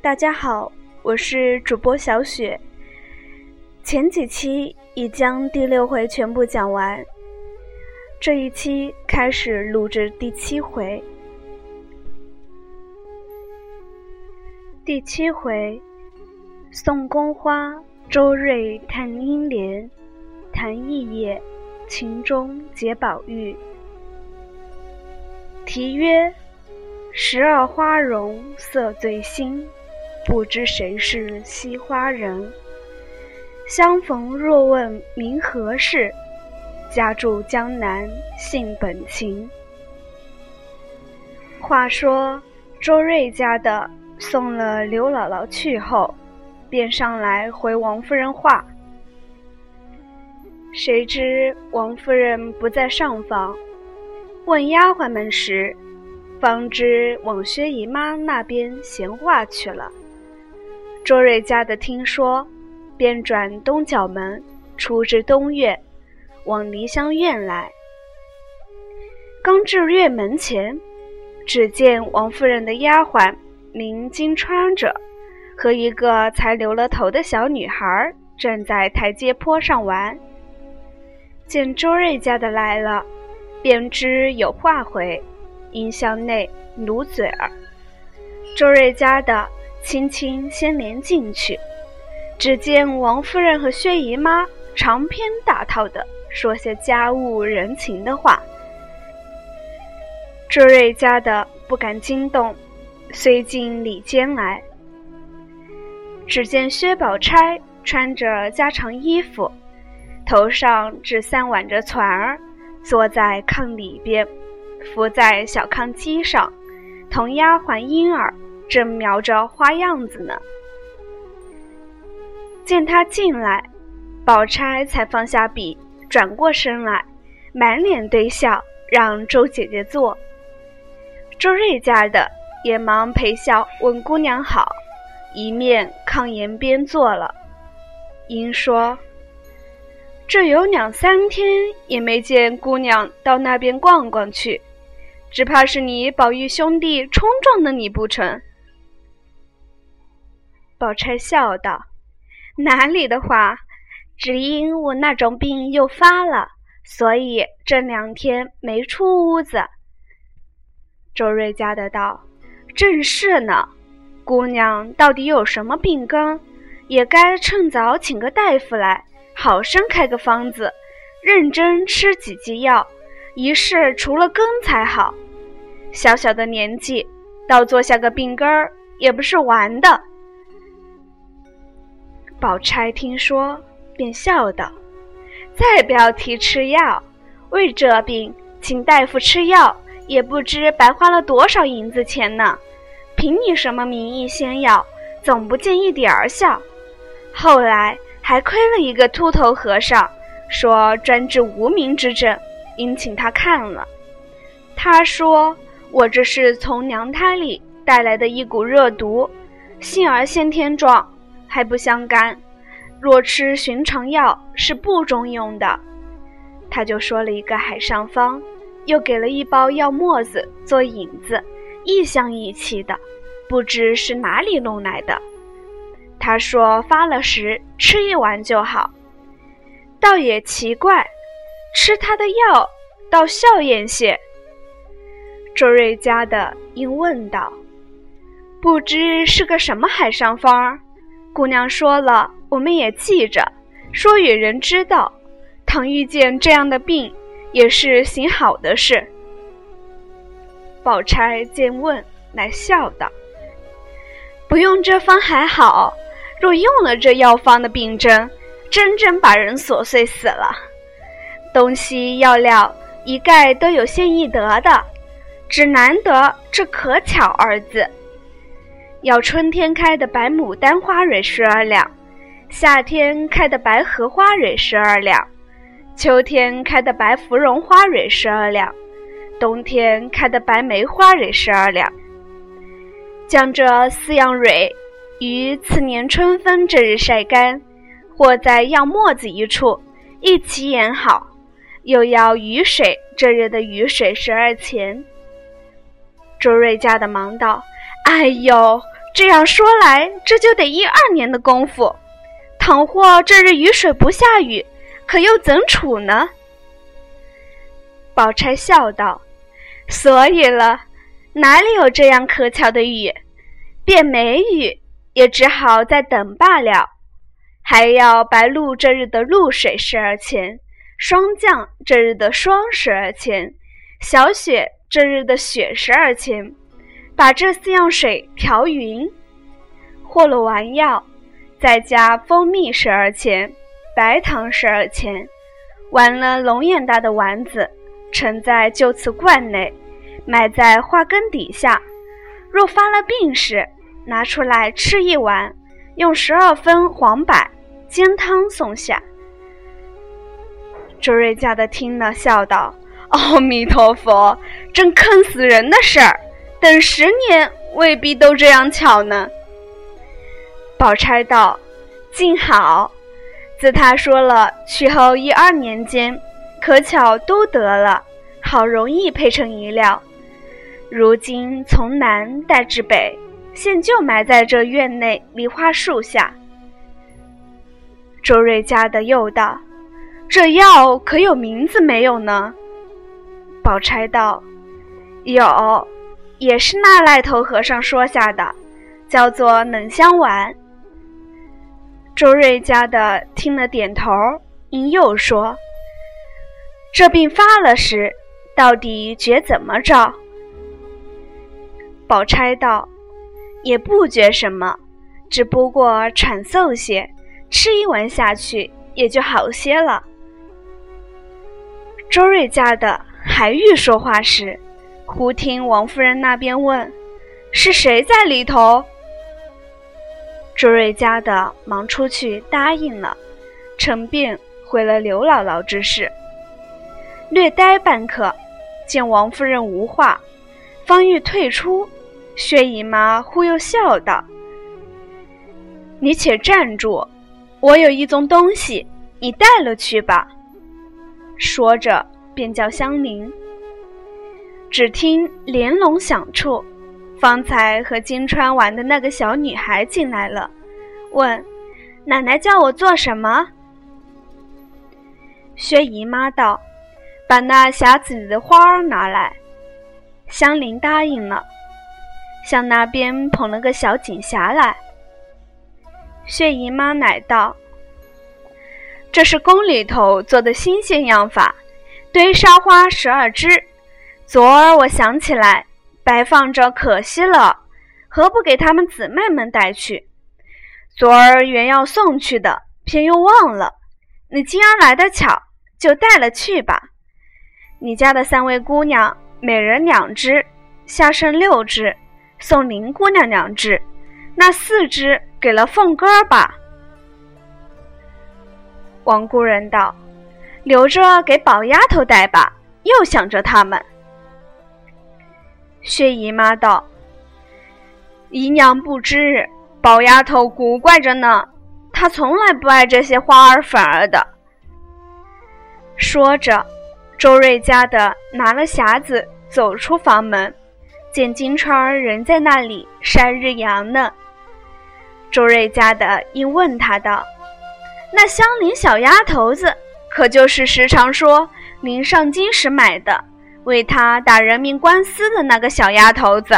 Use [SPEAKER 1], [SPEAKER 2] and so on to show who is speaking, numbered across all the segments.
[SPEAKER 1] 大家好，我是主播小雪。前几期已将第六回全部讲完，这一期开始录制第七回。第七回，宋宫花，周瑞探英莲，谭义业，秦钟结宝玉。题曰：十二花容色最新。不知谁是惜花人？相逢若问名何事？家住江南性本情。话说周瑞家的送了刘姥姥去后，便上来回王夫人话。谁知王夫人不在上房，问丫鬟们时，方知往薛姨妈那边闲话去了。周瑞家的听说，便转东角门出至东院，往梨香院来。刚至院门前，只见王夫人的丫鬟名金钏着，和一个才留了头的小女孩站在台阶坡上玩。见周瑞家的来了，便知有话回，因向内努嘴儿。周瑞家的。轻轻先连进去，只见王夫人和薛姨妈长篇大套的说些家务人情的话。这瑞家的不敢惊动，遂进里间来。只见薛宝钗穿着家常衣服，头上只散挽着攒儿，坐在炕里边，伏在小炕机上，同丫鬟莺儿。正描着花样子呢，见他进来，宝钗才放下笔，转过身来，满脸堆笑，让周姐姐坐。周瑞家的也忙陪笑问姑娘好，一面炕沿边坐了。因说：“这有两三天也没见姑娘到那边逛逛去，只怕是你宝玉兄弟冲撞的你不成？”宝钗笑道：“哪里的话，只因我那种病又发了，所以这两天没出屋子。”周瑞家的道：“正是呢，姑娘到底有什么病根，也该趁早请个大夫来，好生开个方子，认真吃几剂药，一试除了根才好。小小的年纪，倒做下个病根儿，也不是玩的。”宝钗听说，便笑道：“再不要提吃药，为这病请大夫吃药，也不知白花了多少银子钱呢。凭你什么名义仙药，总不见一点儿效。后来还亏了一个秃头和尚，说专治无名之症，因请他看了。他说我这是从娘胎里带来的一股热毒，幸而先天状。”还不相干，若吃寻常药是不中用的。他就说了一个海上方，又给了一包药沫子做引子，异香异气的，不知是哪里弄来的。他说发了时吃一丸就好。倒也奇怪，吃他的药倒笑颜些。周瑞家的应问道：“不知是个什么海上方？”姑娘说了，我们也记着，说与人知道。倘遇见这样的病，也是行好的事。宝钗见问，乃笑道：“不用这方还好，若用了这药方的病针，真正把人琐碎死了。东西药料一概都有现易得的，只难得这可巧二字。”要春天开的白牡丹花蕊十二两，夏天开的白荷花蕊十二两，秋天开的白芙蓉花蕊十二两，冬天开的白梅花蕊十二两。将这四样蕊于次年春分这日晒干，或在药沫子一处一起研好，又要雨水这日的雨水十二钱。周瑞家的忙道。哎呦，这样说来，这就得一二年的功夫。倘或这日雨水不下雨，可又怎处呢？宝钗笑道：“所以了，哪里有这样可巧的雨？便没雨，也只好再等罢了。还要白露这日的露水十二钱，霜降这日的霜十二钱，小雪这日的雪十二钱，把这四样水调匀，和了丸药，再加蜂蜜十二钱，白糖十二钱，完了龙眼大的丸子。”盛在旧瓷罐内，埋在花根底下。若发了病时，拿出来吃一碗，用十二分黄柏煎汤送下。周瑞家的听了，笑道：“阿弥陀佛，真坑死人的事儿！等十年，未必都这样巧呢。”宝钗道：“静好，自他说了去后一二年间。”可巧都得了，好容易配成一料。如今从南带至北，现就埋在这院内梨花树下。周瑞家的又道：“这药可有名字没有呢？”宝钗道：“有，也是那赖头和尚说下的，叫做冷香丸。”周瑞家的听了点头，因又说。这病发了时，到底觉怎么着？宝钗道：“也不觉什么，只不过喘嗽些，吃一丸下去也就好些了。”周瑞家的还欲说话时，忽听王夫人那边问：“是谁在里头？”周瑞家的忙出去答应了，称病回了刘姥姥之事。略呆半刻，见王夫人无话，方欲退出，薛姨妈忽又笑道：“你且站住，我有一宗东西，你带了去吧。”说着，便叫香菱。只听连笼响处，方才和金川玩的那个小女孩进来了，问：“奶奶叫我做什么？”薛姨妈道。把那匣子里的花儿拿来，香菱答应了，向那边捧了个小锦匣来。薛姨妈乃道：“这是宫里头做的新鲜样法，堆沙花十二枝。昨儿我想起来，摆放着可惜了，何不给他们姊妹们带去？昨儿原要送去的，偏又忘了。你今儿来的巧，就带了去吧。”你家的三位姑娘，每人两只，下剩六只，送林姑娘两只，那四只给了凤哥儿吧。王姑人道：“留着给宝丫头带吧。”又想着他们。薛姨妈道：“姨娘不知，宝丫头古怪着呢，她从来不爱这些花儿粉儿的。”说着。周瑞家的拿了匣子走出房门，见金钏儿仍在那里晒日阳呢。周瑞家的应问他道：“那香菱小丫头子，可就是时常说临上京时买的，为他打人命官司的那个小丫头子？”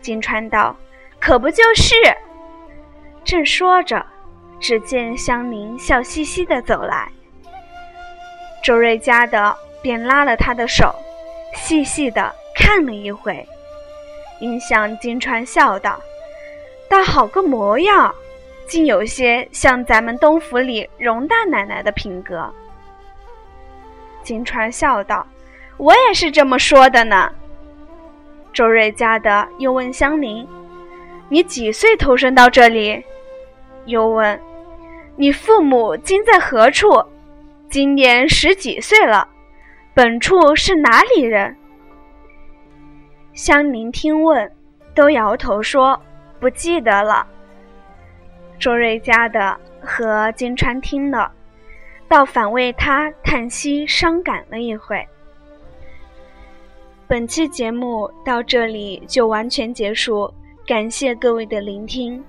[SPEAKER 1] 金川道：“可不就是。”正说着，只见香菱笑嘻嘻的走来。周瑞家的便拉了他的手，细细的看了一回，应向金川笑道：“倒好个模样，竟有些像咱们东府里荣大奶奶的品格。”金川笑道：“我也是这么说的呢。”周瑞家的又问香菱：“你几岁投生到这里？”又问：“你父母今在何处？”今年十几岁了，本处是哪里人？香菱听问，都摇头说不记得了。周瑞家的和金钏听了，倒反为他叹息伤感了一回。本期节目到这里就完全结束。感谢各位的聆听。